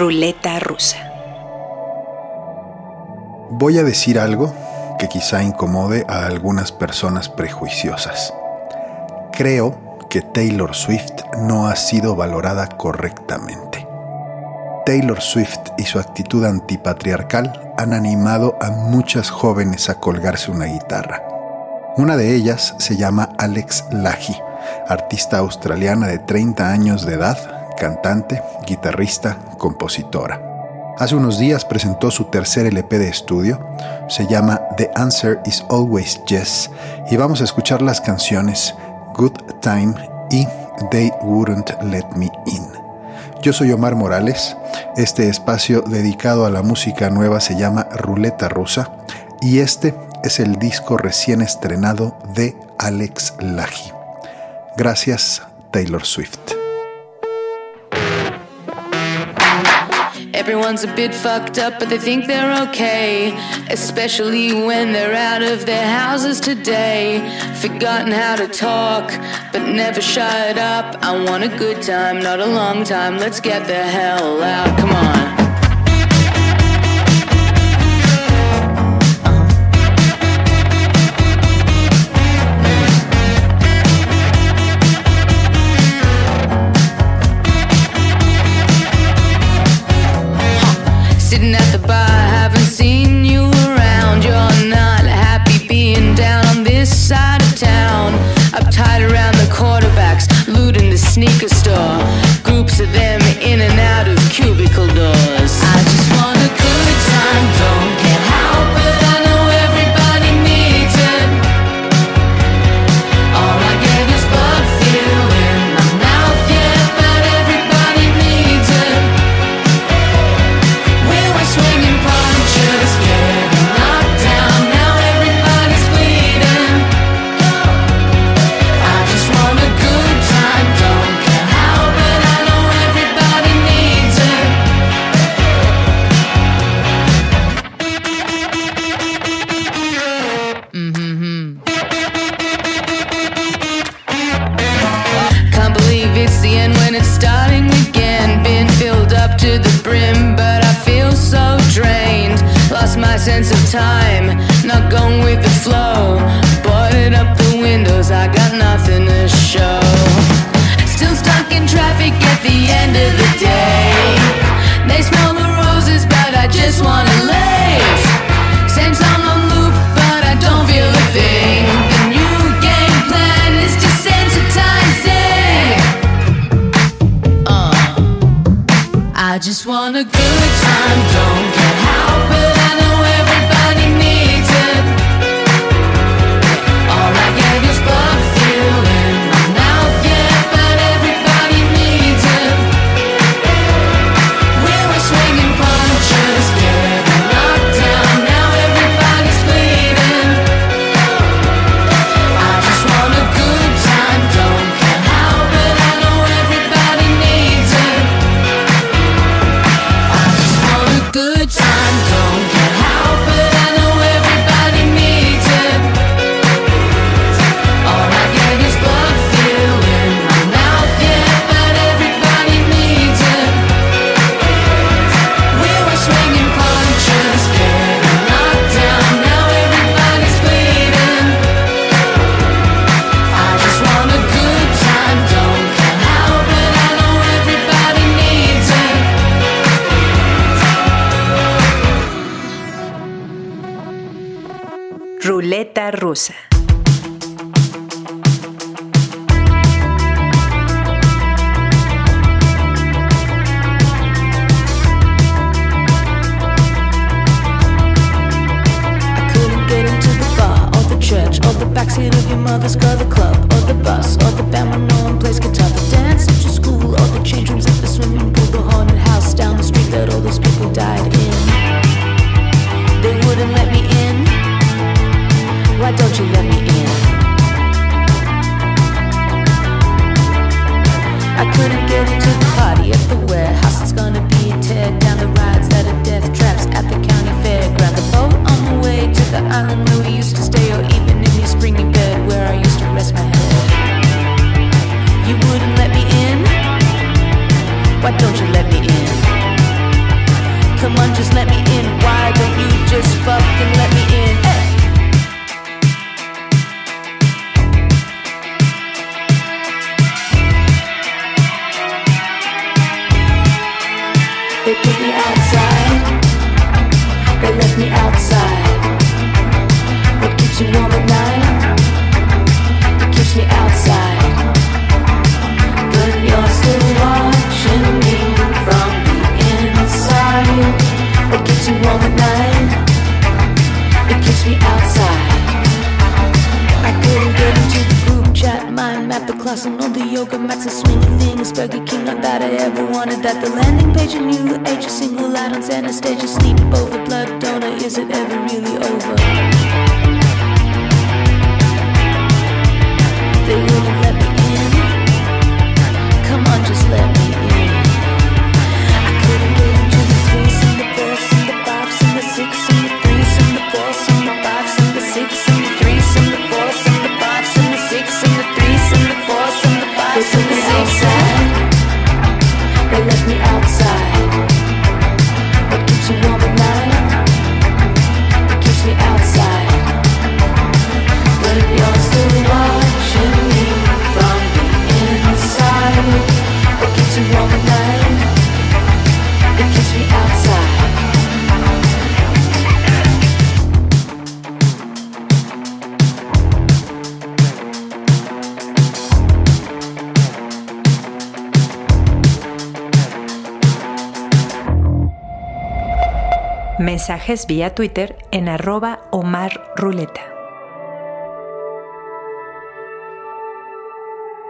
Ruleta rusa. Voy a decir algo que quizá incomode a algunas personas prejuiciosas. Creo que Taylor Swift no ha sido valorada correctamente. Taylor Swift y su actitud antipatriarcal han animado a muchas jóvenes a colgarse una guitarra. Una de ellas se llama Alex Lahi, artista australiana de 30 años de edad cantante, guitarrista, compositora. Hace unos días presentó su tercer LP de estudio, se llama The Answer is Always Yes, y vamos a escuchar las canciones Good Time y They Wouldn't Let Me In. Yo soy Omar Morales, este espacio dedicado a la música nueva se llama Ruleta Rusa, y este es el disco recién estrenado de Alex Laji. Gracias, Taylor Swift. Everyone's a bit fucked up, but they think they're okay. Especially when they're out of their houses today. Forgotten how to talk, but never shut up. I want a good time, not a long time. Let's get the hell out, come on. someone just let me in. Why don't you just fuck Mensajes vía Twitter en arroba Omar Ruleta.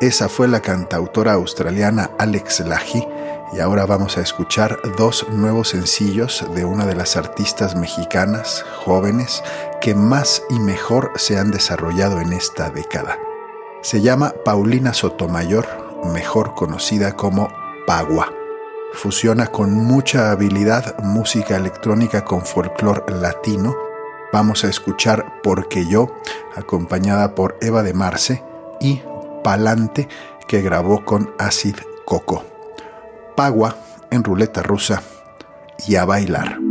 Esa fue la cantautora australiana Alex Laji y ahora vamos a escuchar dos nuevos sencillos de una de las artistas mexicanas jóvenes que más y mejor se han desarrollado en esta década. Se llama Paulina Sotomayor, mejor conocida como Pagua fusiona con mucha habilidad música electrónica con folclore latino. Vamos a escuchar Porque yo, acompañada por Eva de Marce y Palante, que grabó con Acid Coco. Pagua en ruleta rusa y a bailar.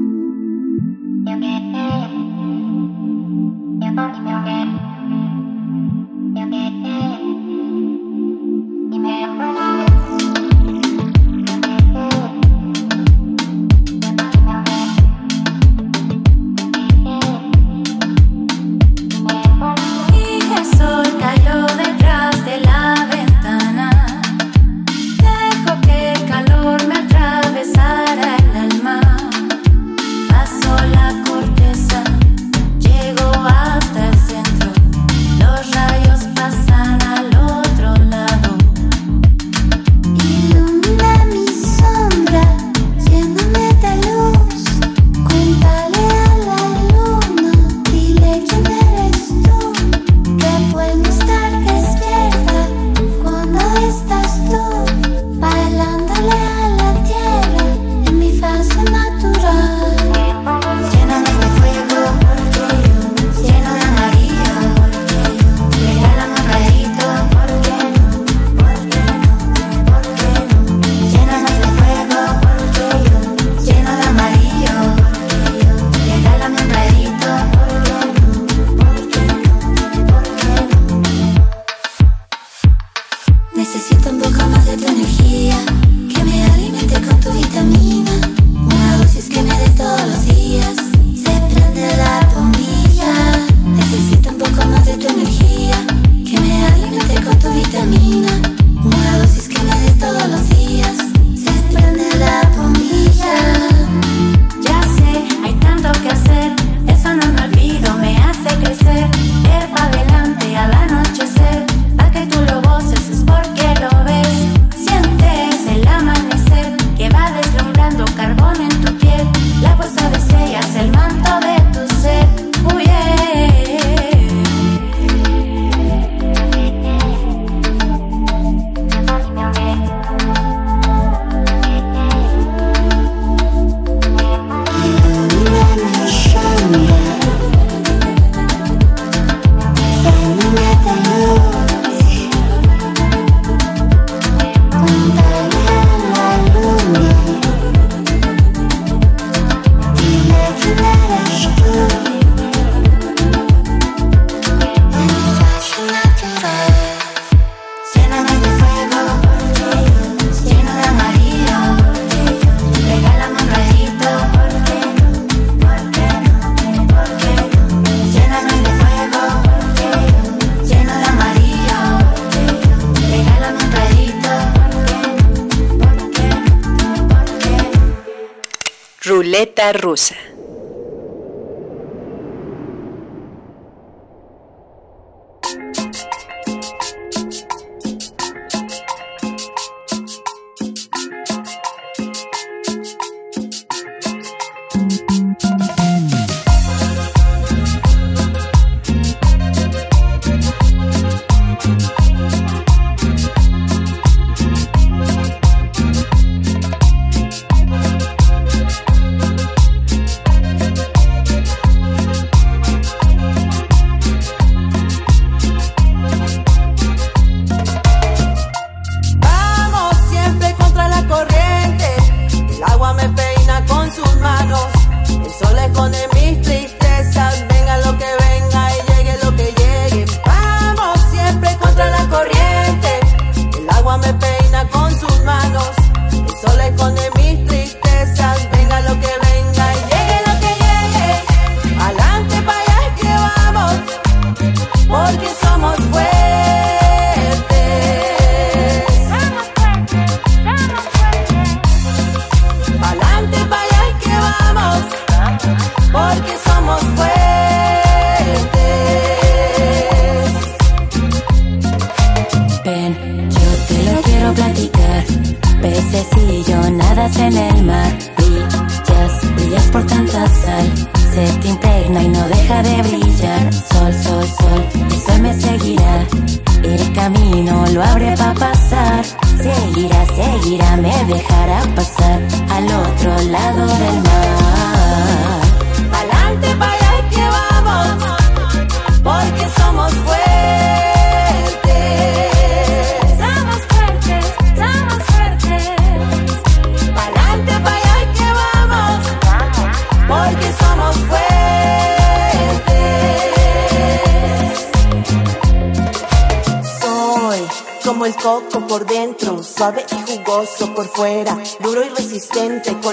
rusas.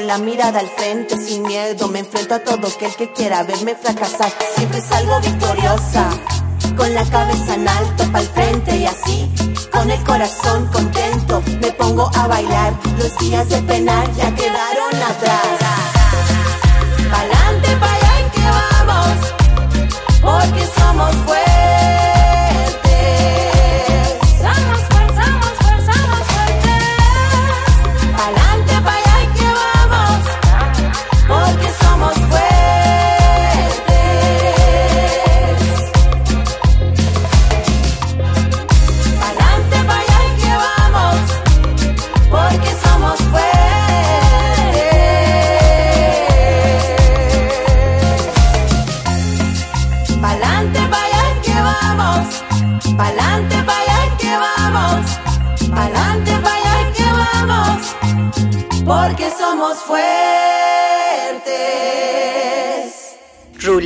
la mirada al frente, sin miedo me enfrento a todo aquel que quiera verme fracasar. Siempre salgo victoriosa, con la cabeza en alto pa'l frente y así, con el corazón contento, me pongo a bailar. Los días de penar ya quedaron atrás. Pa'lante, pa' allá que vamos, porque somos fuertes.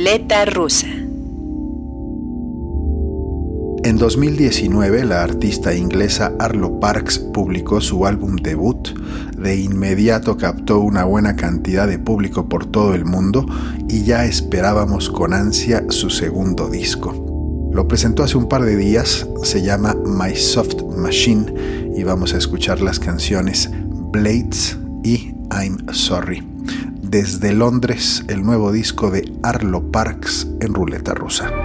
Ruleta rusa. En 2019, la artista inglesa Arlo Parks publicó su álbum debut. De inmediato captó una buena cantidad de público por todo el mundo y ya esperábamos con ansia su segundo disco. Lo presentó hace un par de días, se llama My Soft Machine y vamos a escuchar las canciones Blades y I'm Sorry desde Londres el nuevo disco de Arlo Parks en ruleta rusa.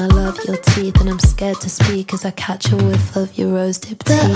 I love your teeth, and I'm scared to speak as I catch a whiff of your rose dipped tea.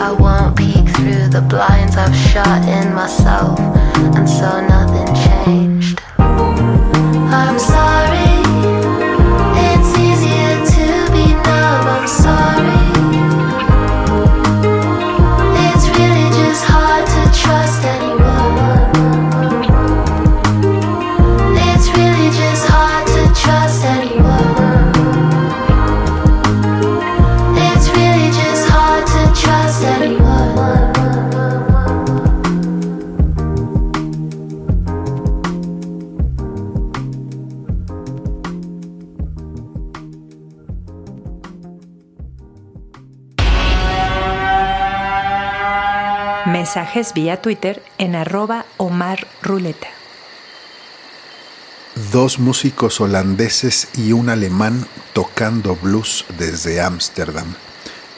I won't peek through the blinds I've shut in myself. And so vía Twitter en arroba Omar Ruleta. Dos músicos holandeses y un alemán tocando blues desde Ámsterdam.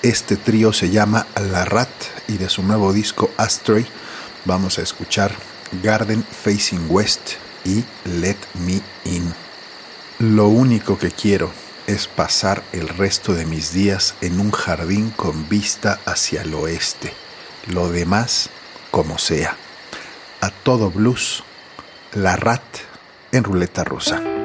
Este trío se llama La Rat y de su nuevo disco Astray vamos a escuchar Garden Facing West y Let Me In. Lo único que quiero es pasar el resto de mis días en un jardín con vista hacia el oeste. Lo demás como sea. A todo blues, la rat en ruleta rusa.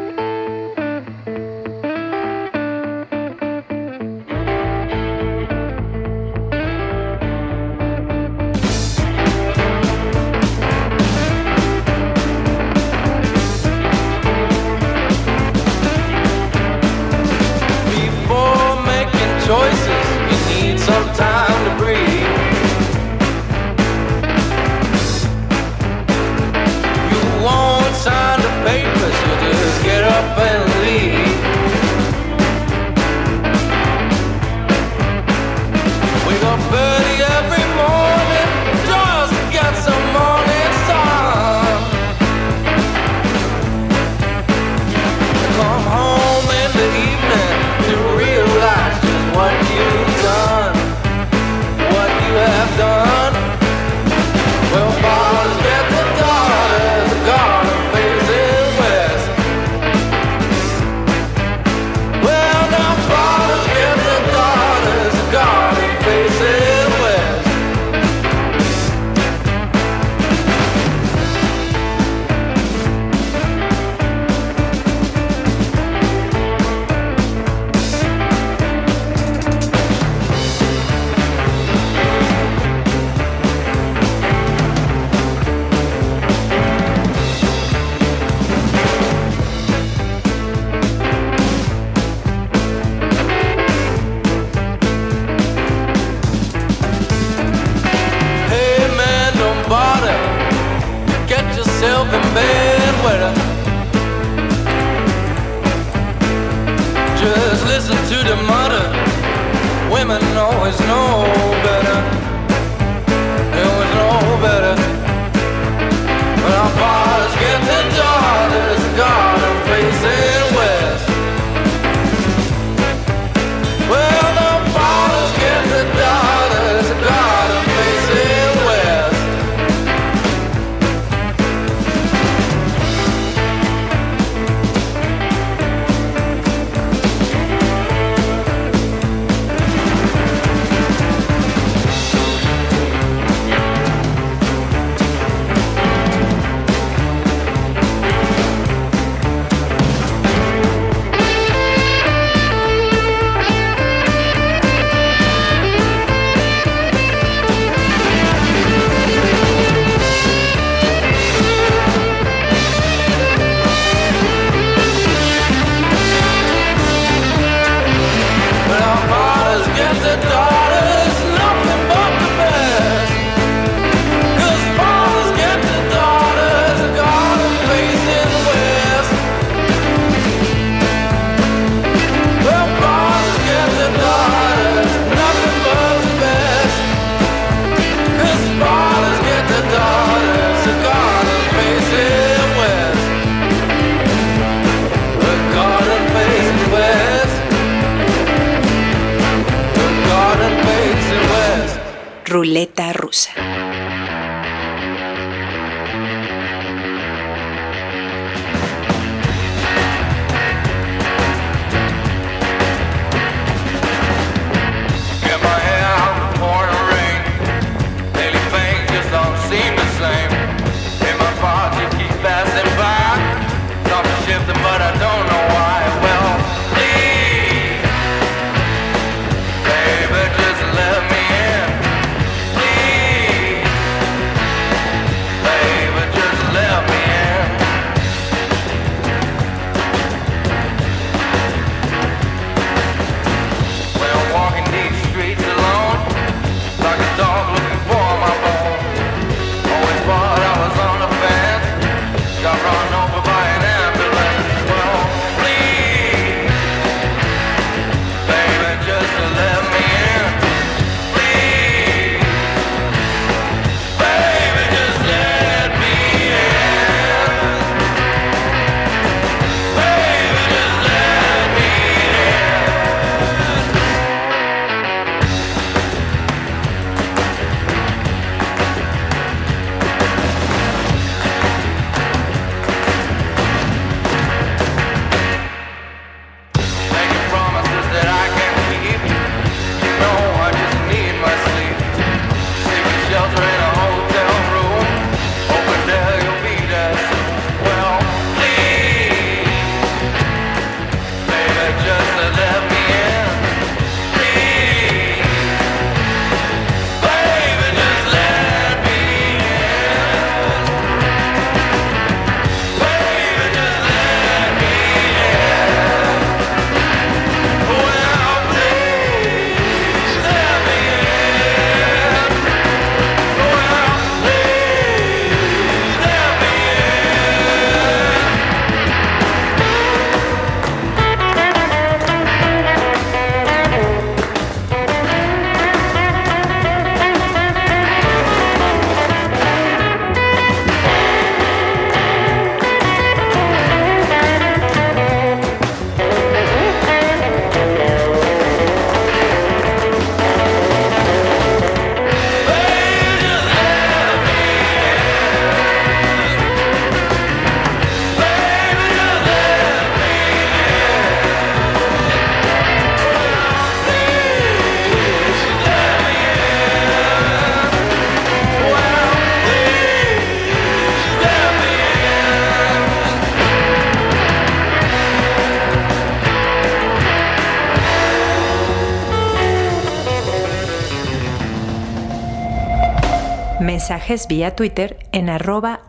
vía Twitter en arroba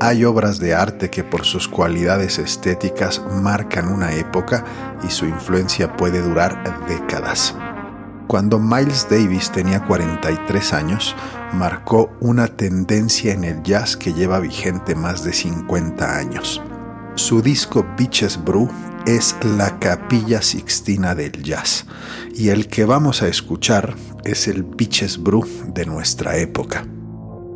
Hay obras de arte que por sus cualidades estéticas marcan una época y su influencia puede durar décadas. Cuando Miles Davis tenía 43 años, marcó una tendencia en el jazz que lleva vigente más de 50 años. Su disco Beaches Brew es la capilla sixtina del jazz y el que vamos a escuchar es el Beaches Brew de nuestra época.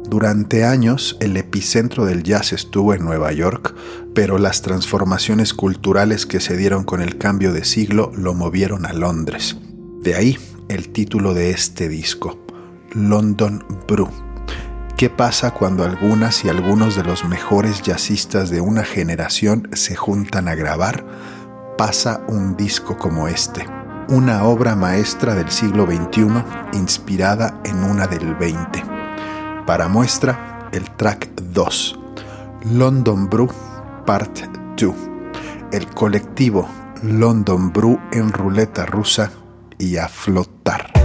Durante años el epicentro del jazz estuvo en Nueva York, pero las transformaciones culturales que se dieron con el cambio de siglo lo movieron a Londres. De ahí el título de este disco, London Brew. ¿Qué pasa cuando algunas y algunos de los mejores jazzistas de una generación se juntan a grabar? Pasa un disco como este, una obra maestra del siglo XXI inspirada en una del XX. Para muestra, el track 2, London Brew Part 2, el colectivo London Brew en ruleta rusa y a flotar.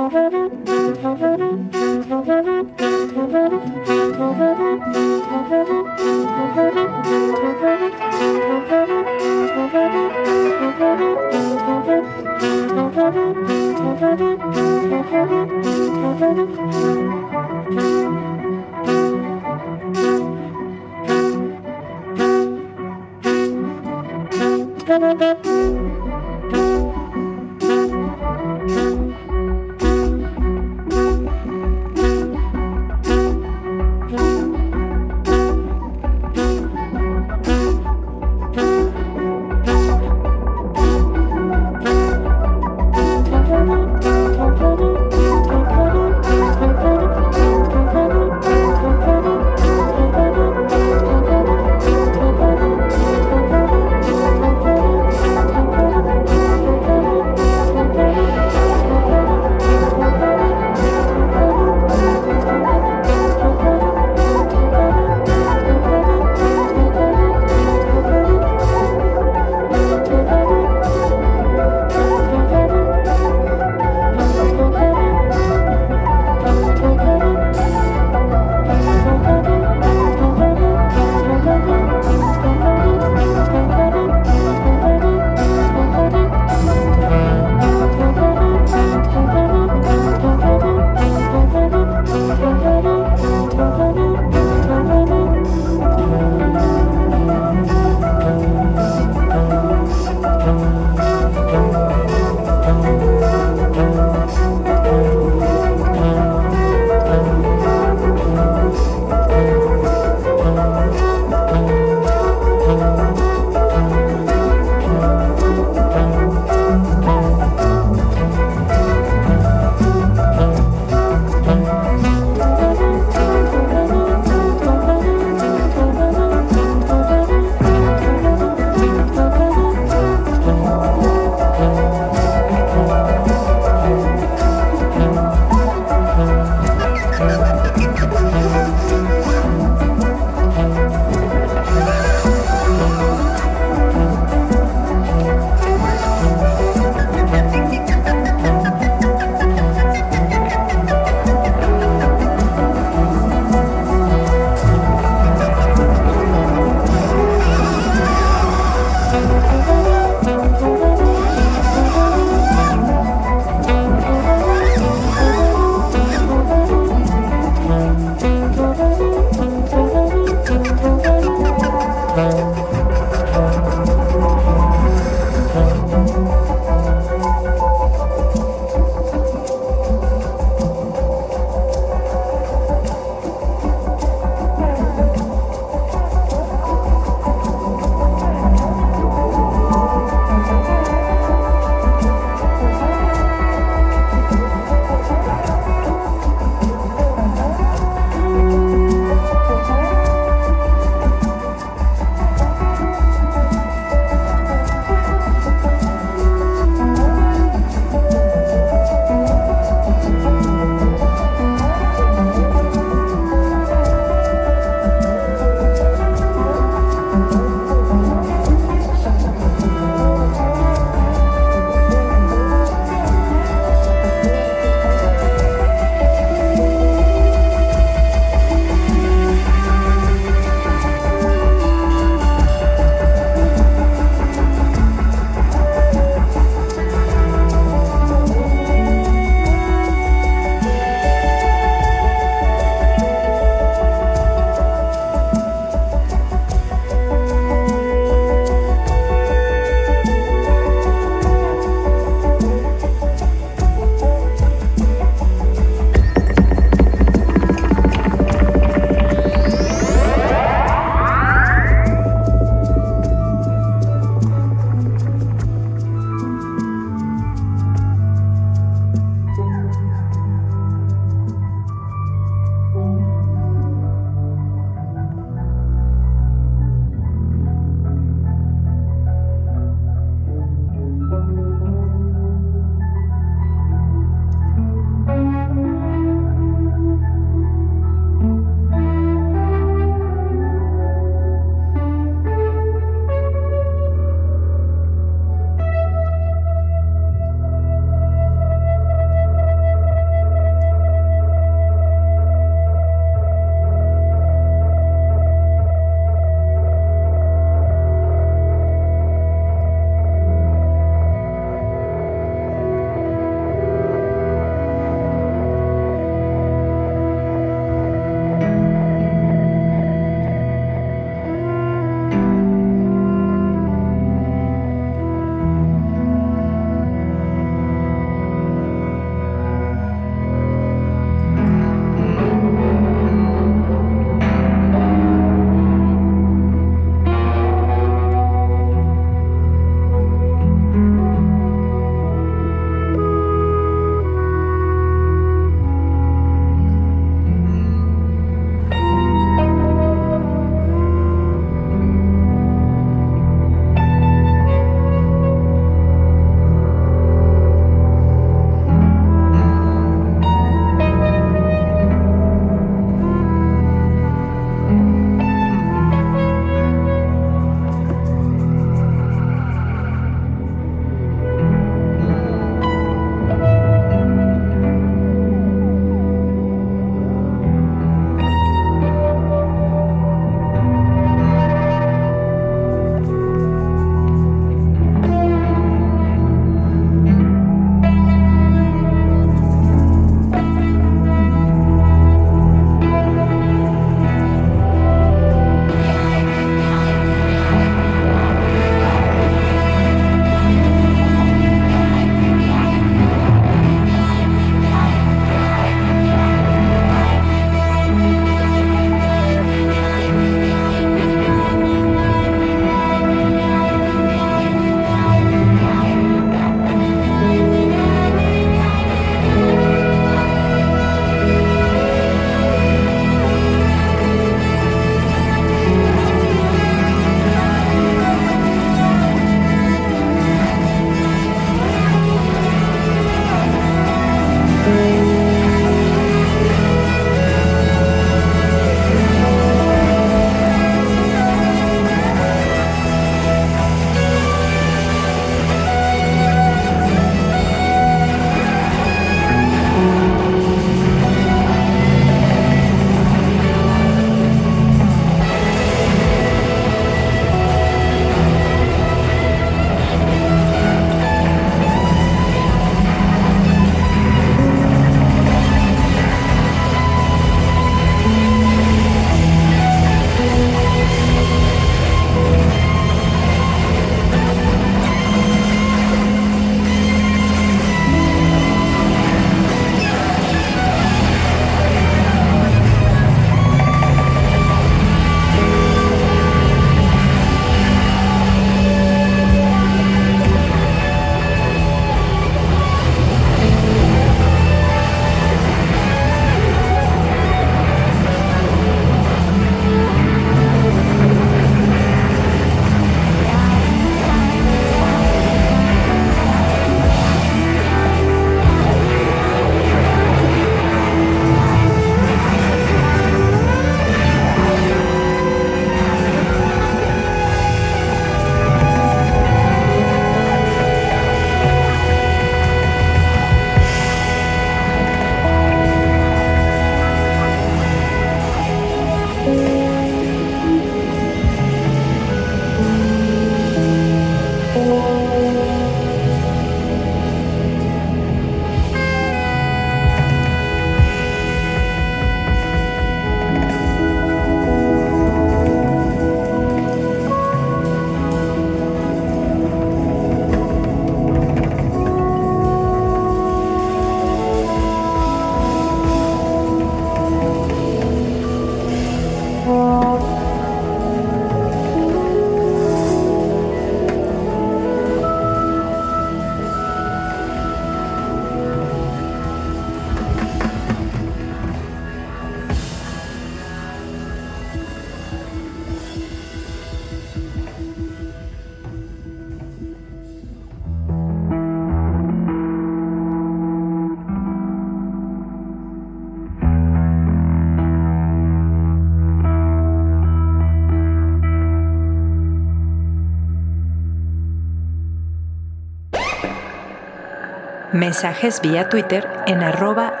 Mensajes vía Twitter en arroba.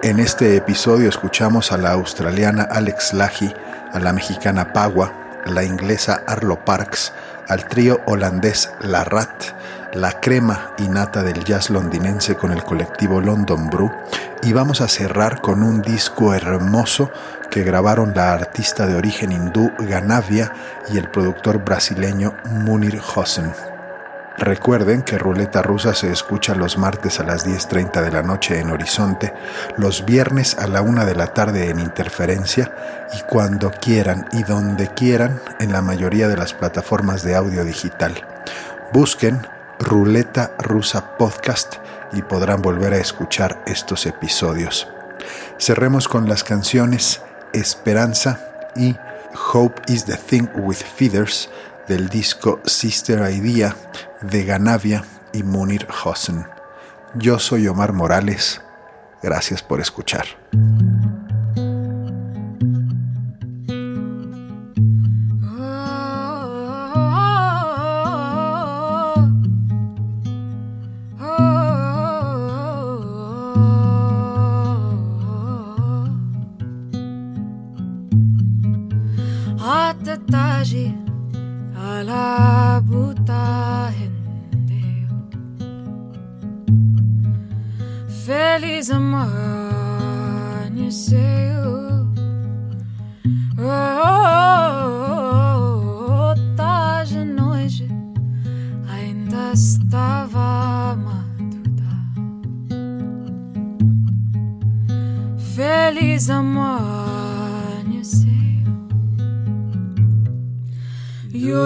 En este episodio escuchamos a la australiana Alex Lahi, a la mexicana Pagua, la inglesa Arlo Parks, al trío holandés La Rat, la crema y nata del jazz londinense con el colectivo London Brew y vamos a cerrar con un disco hermoso que grabaron la artista de origen hindú Ganavia y el productor brasileño Munir Hossein. Recuerden que Ruleta Rusa se escucha los martes a las 10.30 de la noche en Horizonte, los viernes a la 1 de la tarde en Interferencia y cuando quieran y donde quieran en la mayoría de las plataformas de audio digital. Busquen Ruleta Rusa Podcast y podrán volver a escuchar estos episodios. Cerremos con las canciones Esperanza y Hope is the Thing with Feathers del disco Sister Idea de Ganavia y Munir Hossein. Yo soy Omar Morales. Gracias por escuchar.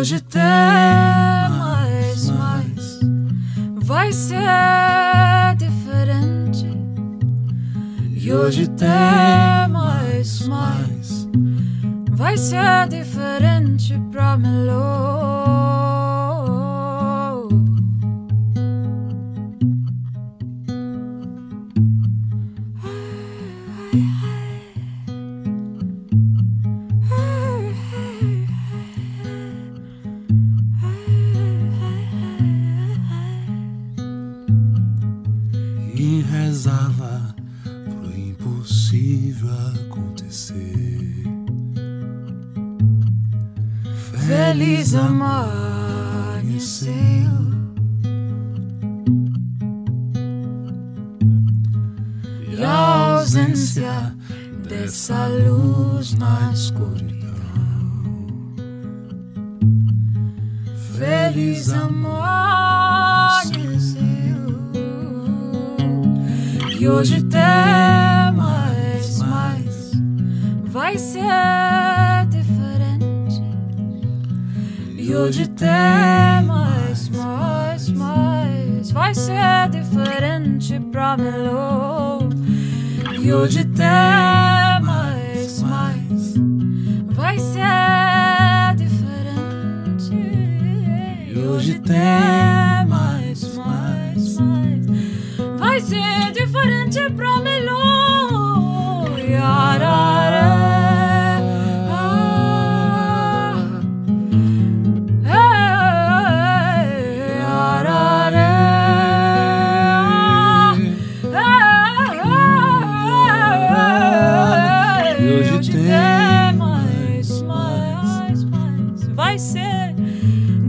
Hoje tem mais, mais. Vai ser diferente. E hoje tem mais, mais. Vai ser diferente pra melhor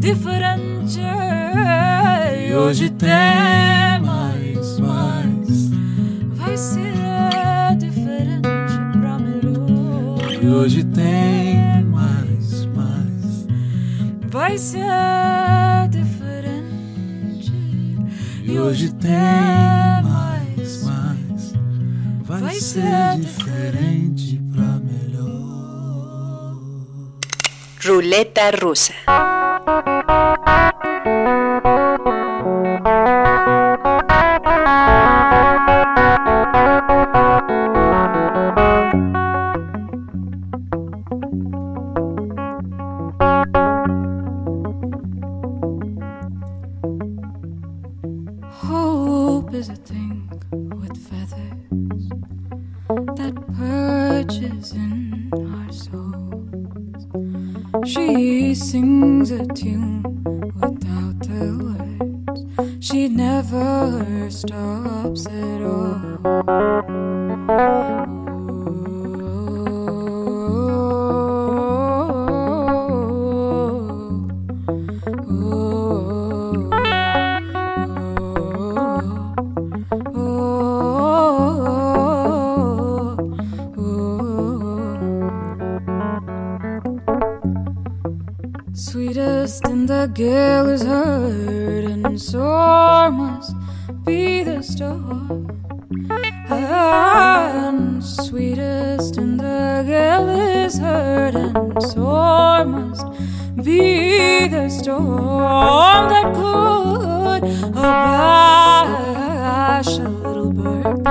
diferente. E hoje tem mais, mais. Vai ser diferente pra melhor. E hoje tem mais, mais. Vai ser diferente. E hoje tem mais, mais. Vai ser diferente pra melhor. Ruleta rusa. sweetest, and the gale is heard, and sore must be the storm that could abash a little bird.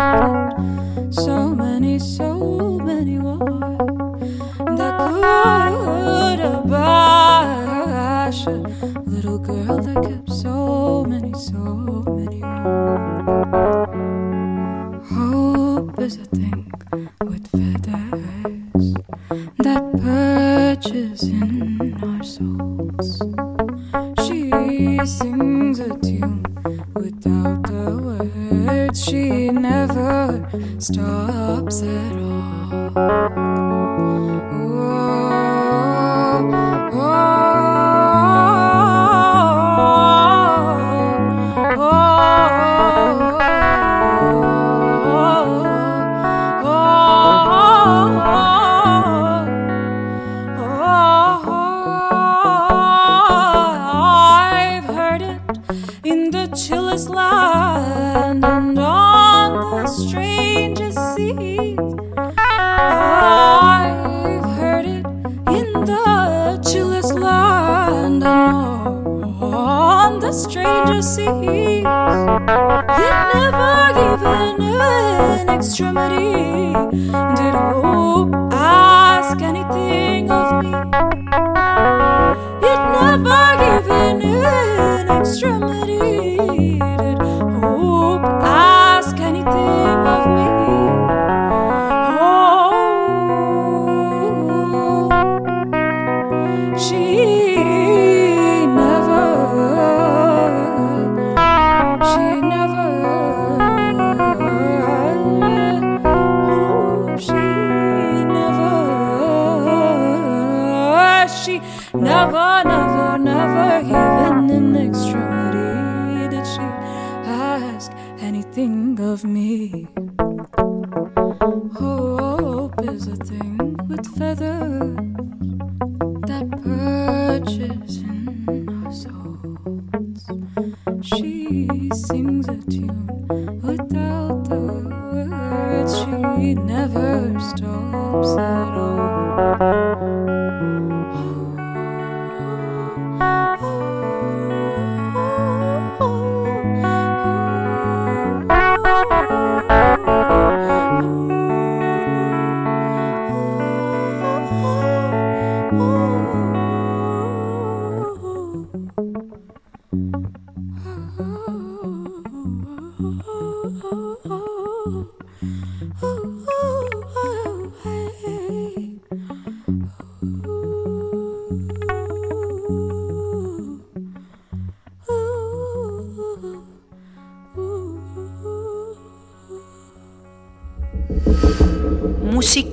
So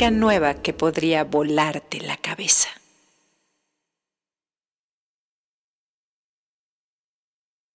nueva que podría volar